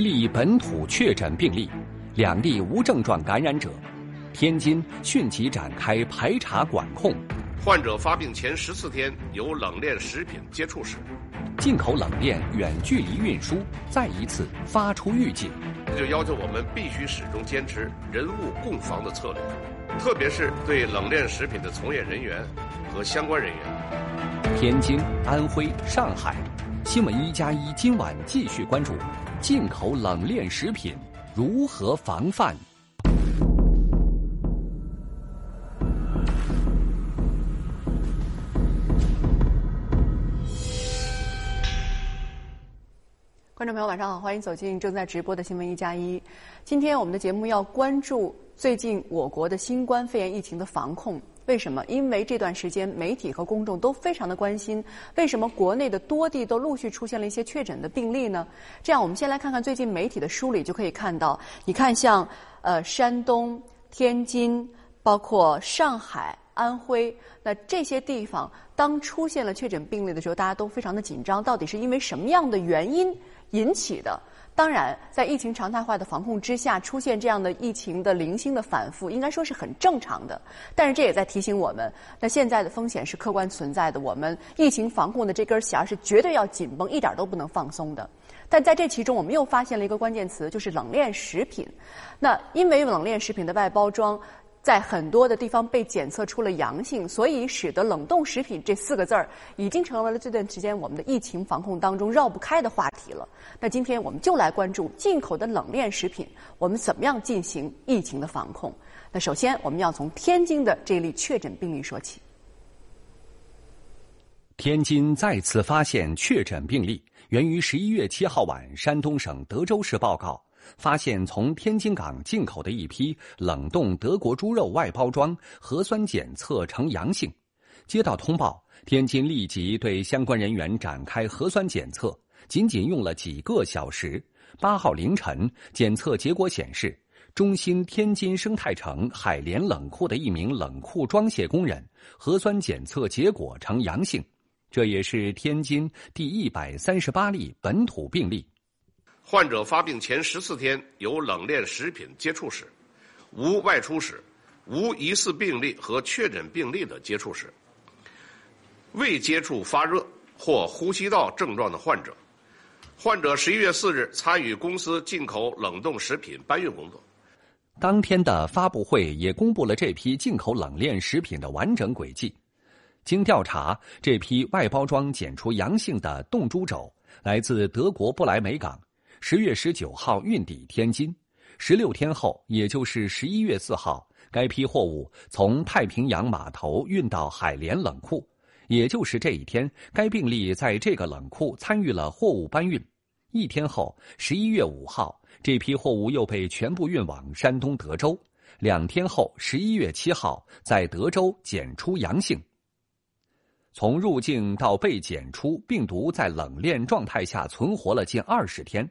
一例本土确诊病例，两例无症状感染者。天津迅即展开排查管控。患者发病前十四天有冷链食品接触史。进口冷链远距离运输再一次发出预警。这就要求我们必须始终坚持人物共防的策略，特别是对冷链食品的从业人员和相关人员。天津、安徽、上海，新闻一加一今晚继续关注。进口冷链食品如何防范？观众朋友，晚上好，欢迎走进正在直播的新闻一加一。今天我们的节目要关注最近我国的新冠肺炎疫情的防控。为什么？因为这段时间媒体和公众都非常的关心，为什么国内的多地都陆续出现了一些确诊的病例呢？这样，我们先来看看最近媒体的梳理，就可以看到，你看，像呃山东、天津，包括上海、安徽，那这些地方当出现了确诊病例的时候，大家都非常的紧张，到底是因为什么样的原因引起的？当然，在疫情常态化的防控之下，出现这样的疫情的零星的反复，应该说是很正常的。但是这也在提醒我们，那现在的风险是客观存在的。我们疫情防控的这根弦是绝对要紧绷，一点都不能放松的。但在这其中，我们又发现了一个关键词，就是冷链食品。那因为冷链食品的外包装。在很多的地方被检测出了阳性，所以使得冷冻食品这四个字儿已经成为了这段时间我们的疫情防控当中绕不开的话题了。那今天我们就来关注进口的冷链食品，我们怎么样进行疫情的防控？那首先我们要从天津的这例确诊病例说起。天津再次发现确诊病例，源于十一月七号晚山东省德州市报告。发现从天津港进口的一批冷冻德国猪肉外包装核酸检测呈阳性，接到通报，天津立即对相关人员展开核酸检测，仅仅用了几个小时。八号凌晨，检测结果显示，中心天津生态城海联冷库的一名冷库装卸工人核酸检测结果呈阳性，这也是天津第一百三十八例本土病例。患者发病前十四天有冷链食品接触史，无外出史，无疑似病例和确诊病例的接触史，未接触发热或呼吸道症状的患者。患者十一月四日参与公司进口冷冻食品搬运工作。当天的发布会也公布了这批进口冷链食品的完整轨迹。经调查，这批外包装检出阳性的冻猪肘来自德国不来梅港。十月十九号运抵天津，十六天后，也就是十一月四号，该批货物从太平洋码头运到海联冷库，也就是这一天，该病例在这个冷库参与了货物搬运。一天后，十一月五号，这批货物又被全部运往山东德州。两天后，十一月七号，在德州检出阳性。从入境到被检出，病毒在冷链状态下存活了近二十天。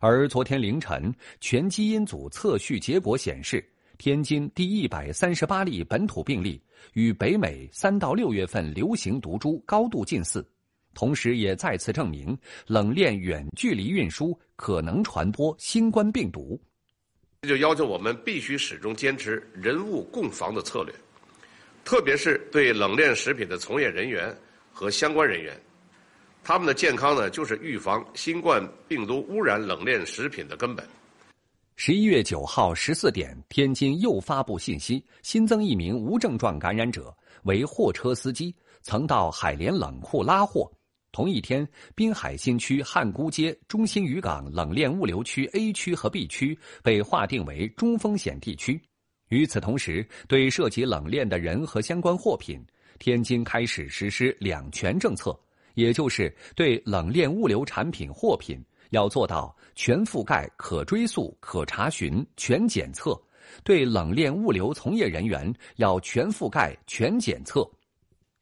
而昨天凌晨，全基因组测序结果显示，天津第一百三十八例本土病例与北美三到六月份流行毒株高度近似，同时也再次证明冷链远距离运输可能传播新冠病毒。这就要求我们必须始终坚持人物共防的策略，特别是对冷链食品的从业人员和相关人员。他们的健康呢，就是预防新冠病毒污染冷链食品的根本。十一月九号十四点，天津又发布信息，新增一名无症状感染者，为货车司机，曾到海联冷库拉货。同一天，滨海新区汉沽街中心渔港冷链物流区 A 区和 B 区被划定为中风险地区。与此同时，对涉及冷链的人和相关货品，天津开始实施两全政策。也就是对冷链物流产品货品要做到全覆盖、可追溯、可查询、全检测；对冷链物流从业人员要全覆盖、全检测。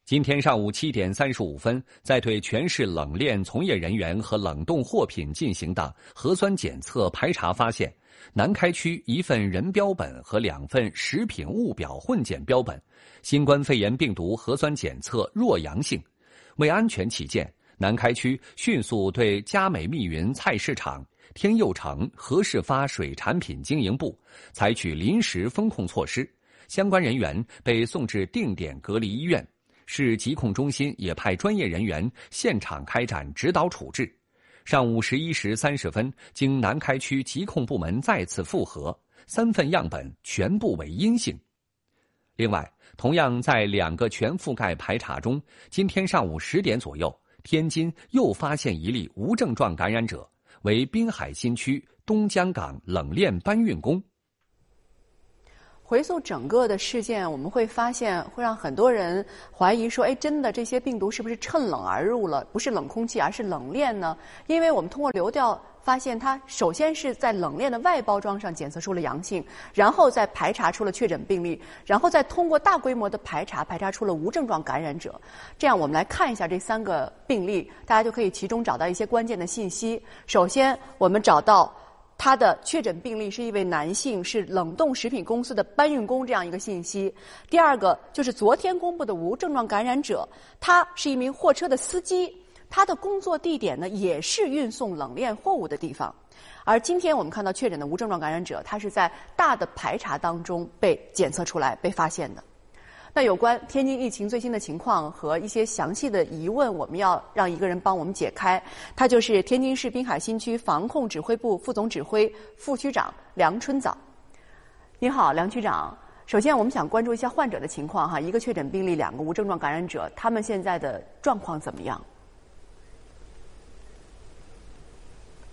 今天上午七点三十五分，在对全市冷链从业人员和冷冻货品进行的核酸检测排查发现，南开区一份人标本和两份食品物表混检标本，新冠肺炎病毒核酸检测弱阳性。为安全起见，南开区迅速对佳美密云菜市场、天佑城何氏发水产品经营部采取临时封控措施，相关人员被送至定点隔离医院。市疾控中心也派专业人员现场开展指导处置。上午十一时三十分，经南开区疾控部门再次复核，三份样本全部为阴性。另外，同样在两个全覆盖排查中，今天上午十点左右，天津又发现一例无症状感染者，为滨海新区东江港冷链搬运工。回溯整个的事件，我们会发现会让很多人怀疑说：“哎，真的这些病毒是不是趁冷而入了？不是冷空气，而是冷链呢？”因为我们通过流调发现，它首先是在冷链的外包装上检测出了阳性，然后再排查出了确诊病例，然后再通过大规模的排查排查出了无症状感染者。这样，我们来看一下这三个病例，大家就可以其中找到一些关键的信息。首先，我们找到。他的确诊病例是一位男性，是冷冻食品公司的搬运工，这样一个信息。第二个就是昨天公布的无症状感染者，他是一名货车的司机，他的工作地点呢也是运送冷链货物的地方。而今天我们看到确诊的无症状感染者，他是在大的排查当中被检测出来、被发现的。那有关天津疫情最新的情况和一些详细的疑问，我们要让一个人帮我们解开。他就是天津市滨海新区防控指挥部副总指挥、副区长梁春早。你好，梁区长。首先，我们想关注一下患者的情况哈，一个确诊病例，两个无症状感染者，他们现在的状况怎么样？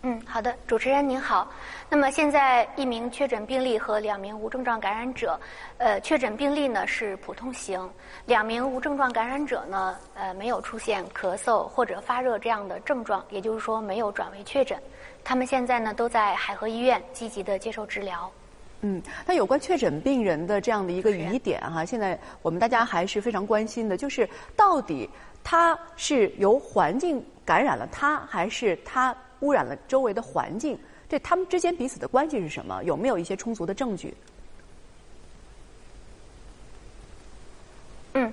嗯，好的，主持人您好。那么现在一名确诊病例和两名无症状感染者，呃，确诊病例呢是普通型，两名无症状感染者呢，呃，没有出现咳嗽或者发热这样的症状，也就是说没有转为确诊。他们现在呢都在海河医院积极的接受治疗。嗯，那有关确诊病人的这样的一个疑点哈，现在我们大家还是非常关心的，就是到底他是由环境感染了他，还是他？污染了周围的环境，这他们之间彼此的关系是什么？有没有一些充足的证据？嗯，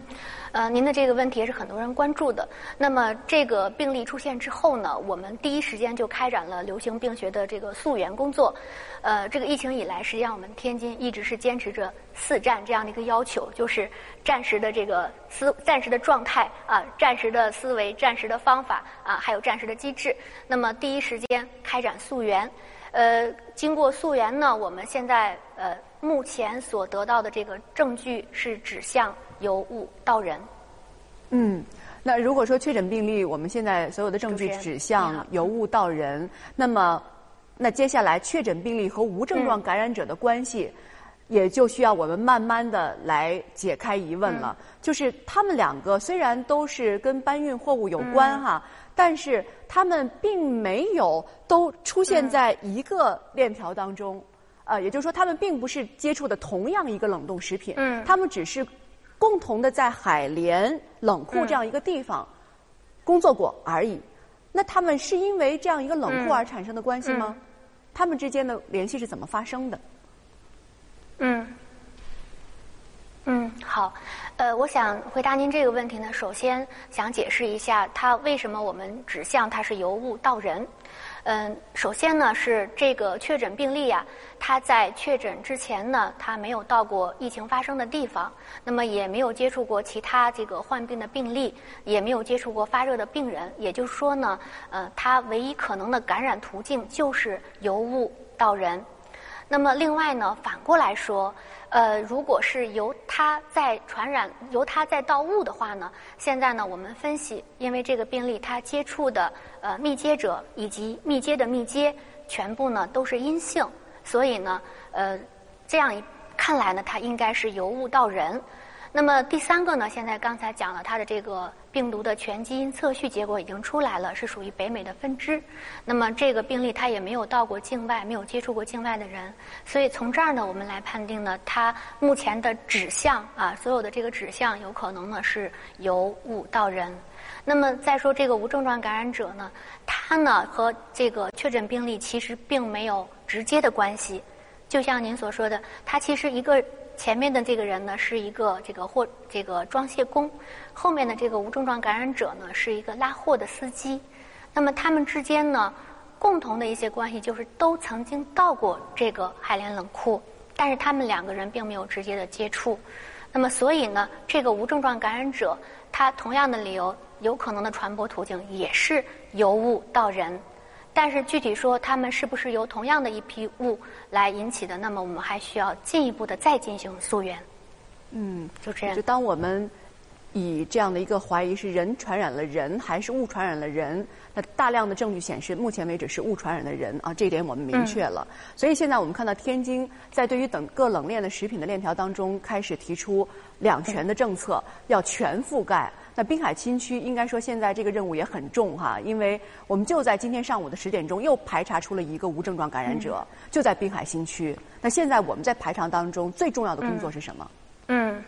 呃，您的这个问题也是很多人关注的。那么，这个病例出现之后呢，我们第一时间就开展了流行病学的这个溯源工作。呃，这个疫情以来，实际上我们天津一直是坚持着四战这样的一个要求，就是战时的这个思、战时的状态啊，战时的思维、战时的方法啊，还有战时的机制。那么，第一时间开展溯源。呃，经过溯源呢，我们现在呃目前所得到的这个证据是指向由物到人。嗯，那如果说确诊病例，我们现在所有的证据指向由物到人，那么那接下来确诊病例和无症状感染者的关系，也就需要我们慢慢的来解开疑问了。就是他们两个虽然都是跟搬运货物有关哈。但是他们并没有都出现在一个链条当中，呃，也就是说，他们并不是接触的同样一个冷冻食品，嗯，他们只是共同的在海联冷库这样一个地方工作过而已。那他们是因为这样一个冷库而产生的关系吗？他们之间的联系是怎么发生的？嗯。嗯，好，呃，我想回答您这个问题呢。首先想解释一下，它为什么我们指向它是由物到人。嗯，首先呢是这个确诊病例啊，他在确诊之前呢，他没有到过疫情发生的地方，那么也没有接触过其他这个患病的病例，也没有接触过发热的病人。也就是说呢，呃，他唯一可能的感染途径就是由物到人。那么另外呢，反过来说。呃，如果是由它在传染，由它在到物的话呢？现在呢，我们分析，因为这个病例它接触的呃密接者以及密接的密接全部呢都是阴性，所以呢，呃，这样一看来呢，它应该是由物到人。那么第三个呢？现在刚才讲了它的这个病毒的全基因测序结果已经出来了，是属于北美的分支。那么这个病例它也没有到过境外，没有接触过境外的人，所以从这儿呢，我们来判定呢，它目前的指向啊，所有的这个指向有可能呢是由物到人。那么再说这个无症状感染者呢，他呢和这个确诊病例其实并没有直接的关系，就像您所说的，他其实一个。前面的这个人呢是一个这个货这个装卸工，后面的这个无症状感染者呢是一个拉货的司机。那么他们之间呢，共同的一些关系就是都曾经到过这个海联冷库，但是他们两个人并没有直接的接触。那么所以呢，这个无症状感染者他同样的理由，有可能的传播途径也是由物到人。但是具体说，他们是不是由同样的一批物来引起的？那么我们还需要进一步的再进行溯源。嗯，就这样。就当我们以这样的一个怀疑是人传染了人还是物传染了人，那大量的证据显示，目前为止是物传染的人啊，这一点我们明确了。所以现在我们看到天津在对于等各冷链的食品的链条当中，开始提出两全的政策，要全覆盖。那滨海新区应该说现在这个任务也很重哈，因为我们就在今天上午的十点钟又排查出了一个无症状感染者，就在滨海新区。那现在我们在排查当中最重要的工作是什么？嗯，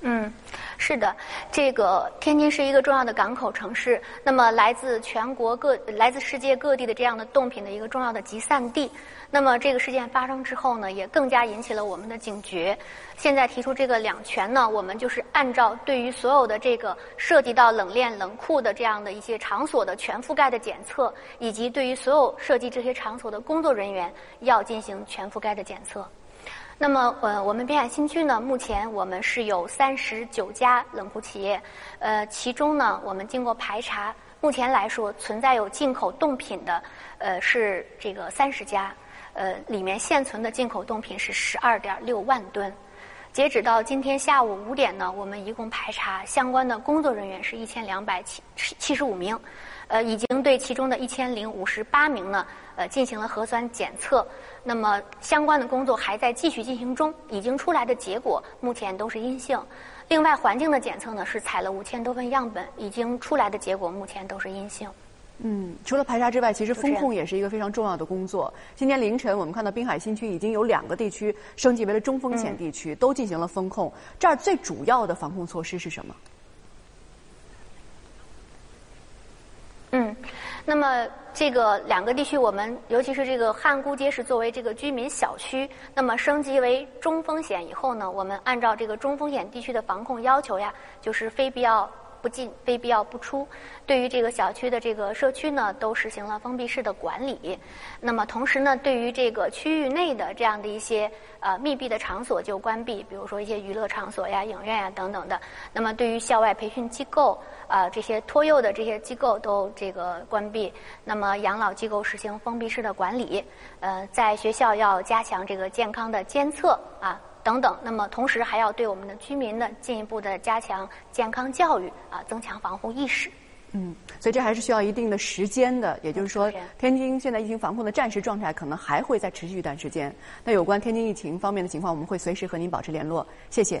嗯。是的，这个天津是一个重要的港口城市，那么来自全国各、来自世界各地的这样的冻品的一个重要的集散地。那么这个事件发生之后呢，也更加引起了我们的警觉。现在提出这个两全呢，我们就是按照对于所有的这个涉及到冷链、冷库的这样的一些场所的全覆盖的检测，以及对于所有涉及这些场所的工作人员要进行全覆盖的检测。那么，呃，我们滨海新区呢，目前我们是有三十九家冷库企业，呃，其中呢，我们经过排查，目前来说存在有进口冻品的，呃，是这个三十家，呃，里面现存的进口冻品是十二点六万吨。截止到今天下午五点呢，我们一共排查相关的工作人员是一千两百七七十五名。呃，已经对其中的一千零五十八名呢，呃，进行了核酸检测。那么相关的工作还在继续进行中，已经出来的结果目前都是阴性。另外，环境的检测呢是采了五千多份样本，已经出来的结果目前都是阴性。嗯，除了排查之外，其实风控也是一个非常重要的工作。今天凌晨，我们看到滨海新区已经有两个地区升级为了中风险地区，都进行了风控。这儿最主要的防控措施是什么？嗯，那么这个两个地区，我们尤其是这个汉沽街是作为这个居民小区，那么升级为中风险以后呢，我们按照这个中风险地区的防控要求呀，就是非必要。不进，非必要不出。对于这个小区的这个社区呢，都实行了封闭式的管理。那么同时呢，对于这个区域内的这样的一些呃密闭的场所就关闭，比如说一些娱乐场所呀、影院呀等等的。那么对于校外培训机构啊，这些托幼的这些机构都这个关闭。那么养老机构实行封闭式的管理。呃，在学校要加强这个健康的监测啊。等等，那么同时还要对我们的居民呢进一步的加强健康教育啊，增强防护意识。嗯，所以这还是需要一定的时间的。也就是说，天津现在疫情防控的战时状态可能还会再持续一段时间。那有关天津疫情方面的情况，我们会随时和您保持联络。谢谢。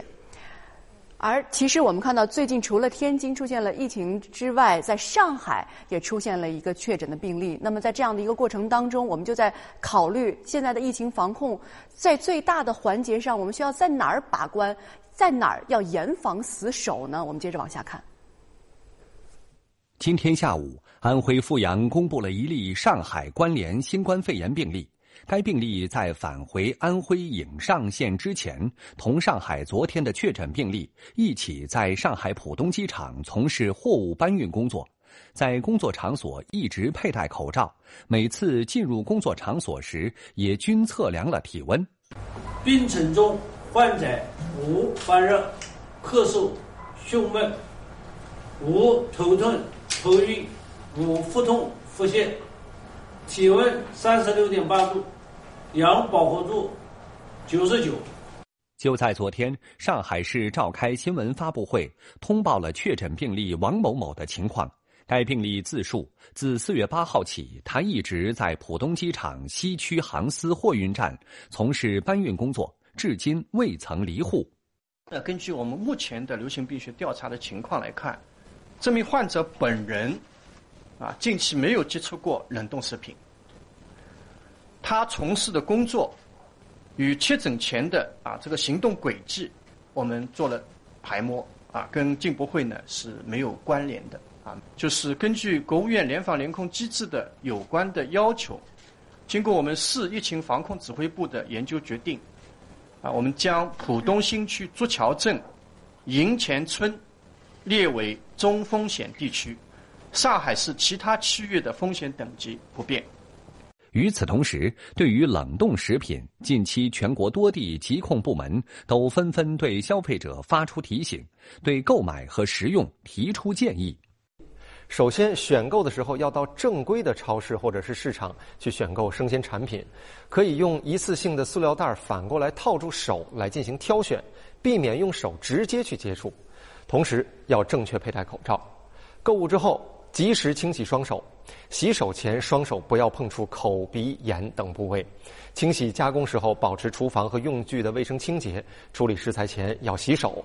而其实我们看到，最近除了天津出现了疫情之外，在上海也出现了一个确诊的病例。那么在这样的一个过程当中，我们就在考虑现在的疫情防控，在最大的环节上，我们需要在哪儿把关，在哪儿要严防死守呢？我们接着往下看。今天下午，安徽阜阳公布了一例上海关联新冠肺炎病例。该病例在返回安徽颍上县之前，同上海昨天的确诊病例一起在上海浦东机场从事货物搬运工作，在工作场所一直佩戴口罩，每次进入工作场所时也均测量了体温。病程中，患者无发热、咳嗽、胸闷，无头痛、头晕，无腹痛、腹泻，体温三十六点八度。氧饱和度九十九。就在昨天，上海市召开新闻发布会，通报了确诊病例王某某的情况。该病例自述，自四月八号起，他一直在浦东机场西区航司货运站从事搬运工作，至今未曾离沪。那根据我们目前的流行病学调查的情况来看，这名患者本人啊，近期没有接触过冷冻食品。他从事的工作与确诊前的啊这个行动轨迹，我们做了排摸啊，跟进博会呢是没有关联的啊。就是根据国务院联防联控机制的有关的要求，经过我们市疫情防控指挥部的研究决定，啊，我们将浦东新区朱桥镇营前村列为中风险地区，上海市其他区域的风险等级不变。与此同时，对于冷冻食品，近期全国多地疾控部门都纷纷对消费者发出提醒，对购买和食用提出建议。首先，选购的时候要到正规的超市或者是市场去选购生鲜产品，可以用一次性的塑料袋反过来套住手来进行挑选，避免用手直接去接触。同时，要正确佩戴口罩。购物之后，及时清洗双手。洗手前，双手不要碰触口、鼻、眼等部位。清洗加工时候，保持厨房和用具的卫生清洁。处理食材前要洗手。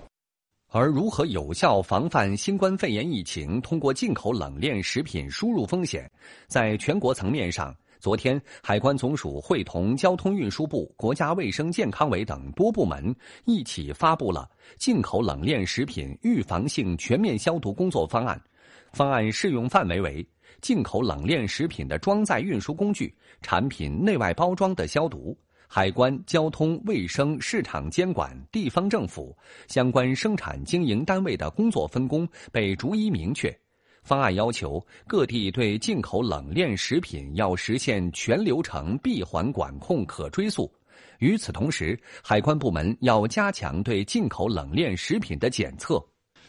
而如何有效防范新冠肺炎疫情通过进口冷链食品输入风险，在全国层面上，昨天海关总署会同交通运输部、国家卫生健康委等多部门一起发布了进口冷链食品预防性全面消毒工作方案。方案适用范围为进口冷链食品的装载运输工具、产品内外包装的消毒。海关、交通、卫生、市场监管、地方政府相关生产经营单位的工作分工被逐一明确。方案要求各地对进口冷链食品要实现全流程闭环管控、可追溯。与此同时，海关部门要加强对进口冷链食品的检测，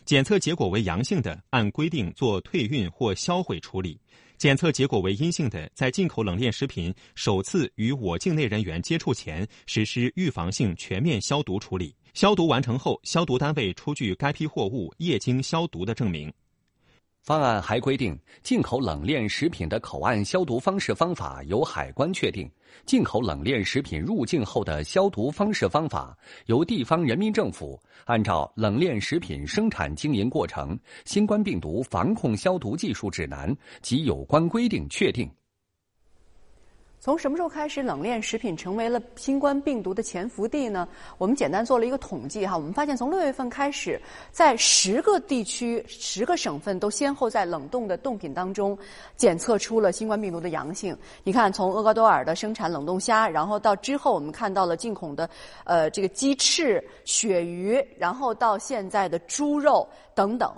检测结果为阳性的，按规定做退运或销毁处理。检测结果为阴性的，在进口冷链食品首次与我境内人员接触前，实施预防性全面消毒处理。消毒完成后，消毒单位出具该批货物液晶消毒的证明。方案还规定，进口冷链食品的口岸消毒方式方法由海关确定；进口冷链食品入境后的消毒方式方法由地方人民政府按照《冷链食品生产经营过程新冠病毒防控消毒技术指南》及有关规定确定。从什么时候开始，冷链食品成为了新冠病毒的潜伏地呢？我们简单做了一个统计哈，我们发现从六月份开始，在十个地区、十个省份都先后在冷冻的冻品当中检测出了新冠病毒的阳性。你看，从厄瓜多尔的生产冷冻虾，然后到之后我们看到了进口的呃这个鸡翅、鳕鱼，然后到现在的猪肉等等。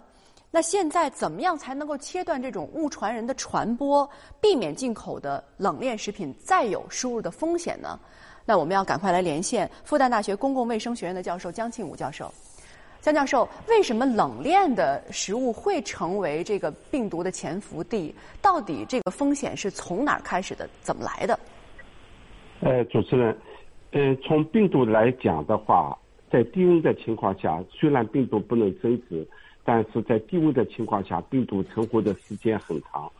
那现在怎么样才能够切断这种误传人的传播，避免进口的冷链食品再有输入的风险呢？那我们要赶快来连线复旦大学公共卫生学院的教授姜庆武教授。姜教授，为什么冷链的食物会成为这个病毒的潜伏地？到底这个风险是从哪儿开始的？怎么来的？呃，主持人，呃，从病毒来讲的话，在低温的情况下，虽然病毒不能增殖。但是在低温的情况下，病毒存活的时间很长。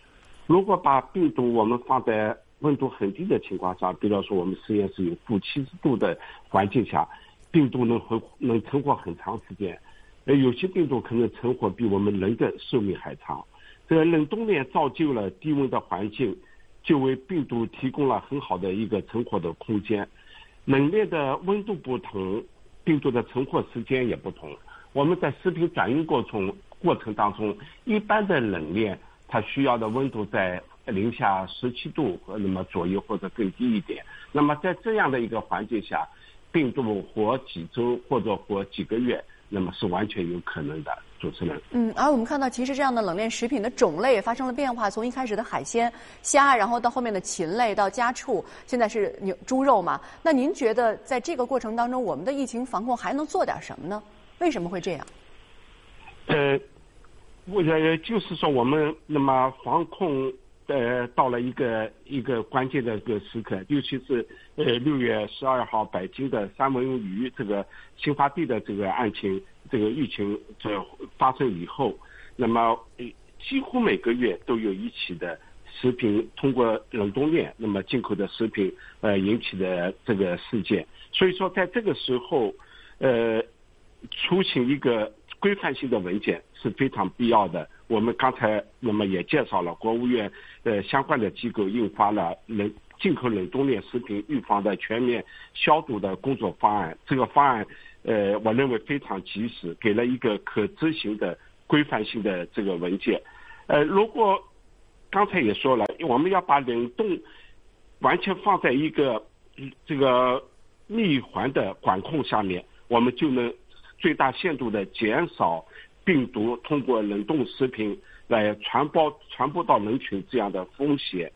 如果把病毒我们放在温度很低的情况下，比如说我们实验室有负七十度的环境下，病毒能活能存活很长时间。呃，有些病毒可能存活比我们人的寿命还长。这个冷冻链造就了低温的环境，就为病毒提供了很好的一个存活的空间。冷链的温度不同，病毒的存活时间也不同。我们在食品转运过程过程当中，一般的冷链它需要的温度在零下十七度和那么左右或者更低一点。那么在这样的一个环境下，病毒活几周或者活几个月，那么是完全有可能的。主持人，嗯，而我们看到，其实这样的冷链食品的种类也发生了变化，从一开始的海鲜、虾，然后到后面的禽类，到家畜，现在是牛、猪肉嘛。那您觉得在这个过程当中，我们的疫情防控还能做点什么呢？为什么会这样？呃，我呃就是说，我们那么防控呃到了一个一个关键的一个时刻，尤其是呃六月十二号北京的三文鱼这个新发地的这个案情，这个疫情这发生以后，那么几乎每个月都有一起的食品通过冷冻链那么进口的食品呃引起的这个事件，所以说在这个时候呃。出行一个规范性的文件是非常必要的。我们刚才那么也介绍了，国务院呃相关的机构印发了冷进口冷冻链食品预防的全面消毒的工作方案。这个方案呃，我认为非常及时，给了一个可执行的规范性的这个文件。呃，如果刚才也说了，我们要把冷冻完全放在一个这个闭环的管控下面，我们就能最大限度的减少病毒通过冷冻食品来传播传播到人群这样的风险。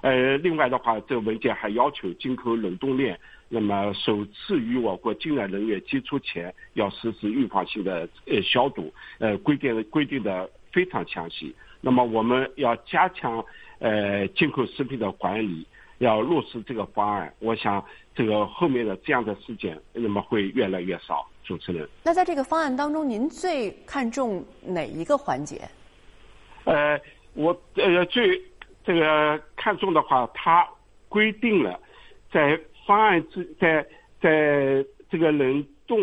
呃，另外的话，这个文件还要求进口冷冻链，那么首次与我国境外人员接触前要实施预防性的呃消毒，呃，规定规定的非常详细。那么我们要加强呃进口食品的管理，要落实这个方案。我想这个后面的这样的事件，那么会越来越少。主持人，那在这个方案当中，您最看重哪一个环节？呃，我呃最。这个看重的话，它规定了，在方案之在在这个冷冻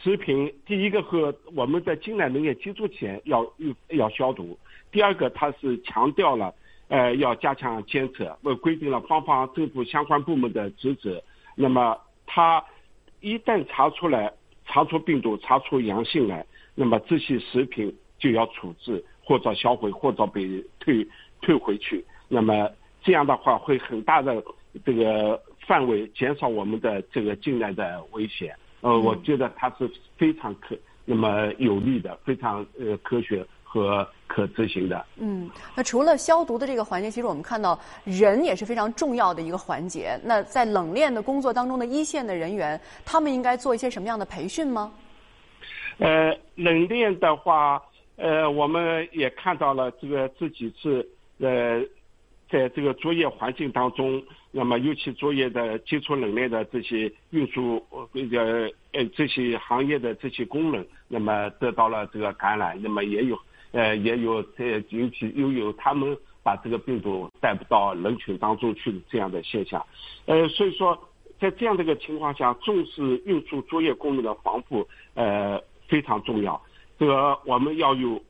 食品，第一个和我们在进来农业接触前要要消毒，第二个它是强调了，呃，要加强监测，我规定了方方政府相关部门的职责。那么，他一旦查出来查出病毒查出阳性来，那么这些食品就要处置或者销毁或者被退。退回去，那么这样的话会很大的这个范围减少我们的这个进来的危险。呃，我觉得它是非常可那么有利的，非常呃科学和可执行的。嗯，那除了消毒的这个环节，其实我们看到人也是非常重要的一个环节。那在冷链的工作当中的一线的人员，他们应该做一些什么样的培训吗？呃，冷链的话，呃，我们也看到了这个这几次。呃，在这个作业环境当中，那么尤其作业的接触冷链的这些运输呃呃这些行业的这些工人，那么得到了这个感染，那么也有呃也有这尤其又有他们把这个病毒带不到人群当中去的这样的现象，呃，所以说在这样的一个情况下，重视运输作业工人的防护呃非常重要，这个我们要有。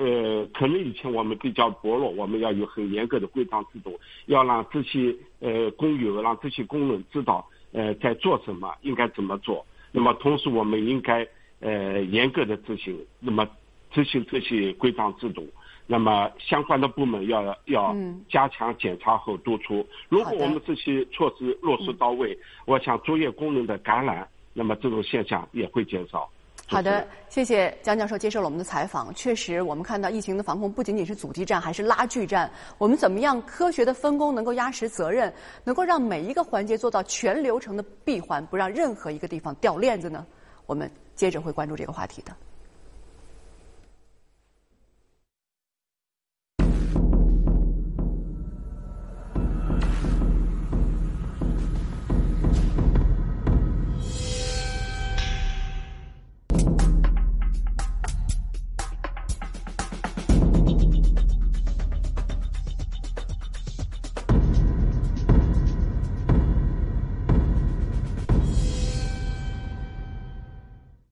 呃，可能以前我们比较薄弱，我们要有很严格的规章制度，要让这些呃工友，让这些工人知道呃在做什么，应该怎么做。那么同时，我们应该呃严格的执行，那么执行这些规章制度。那么相关的部门要要加强检查和督促。如果我们这些措施落实到位，我想作业工人的感染，那么这种现象也会减少。好的，谢谢江教授接受了我们的采访。确实，我们看到疫情的防控不仅仅是阻击战，还是拉锯战。我们怎么样科学的分工，能够压实责任，能够让每一个环节做到全流程的闭环，不让任何一个地方掉链子呢？我们接着会关注这个话题的。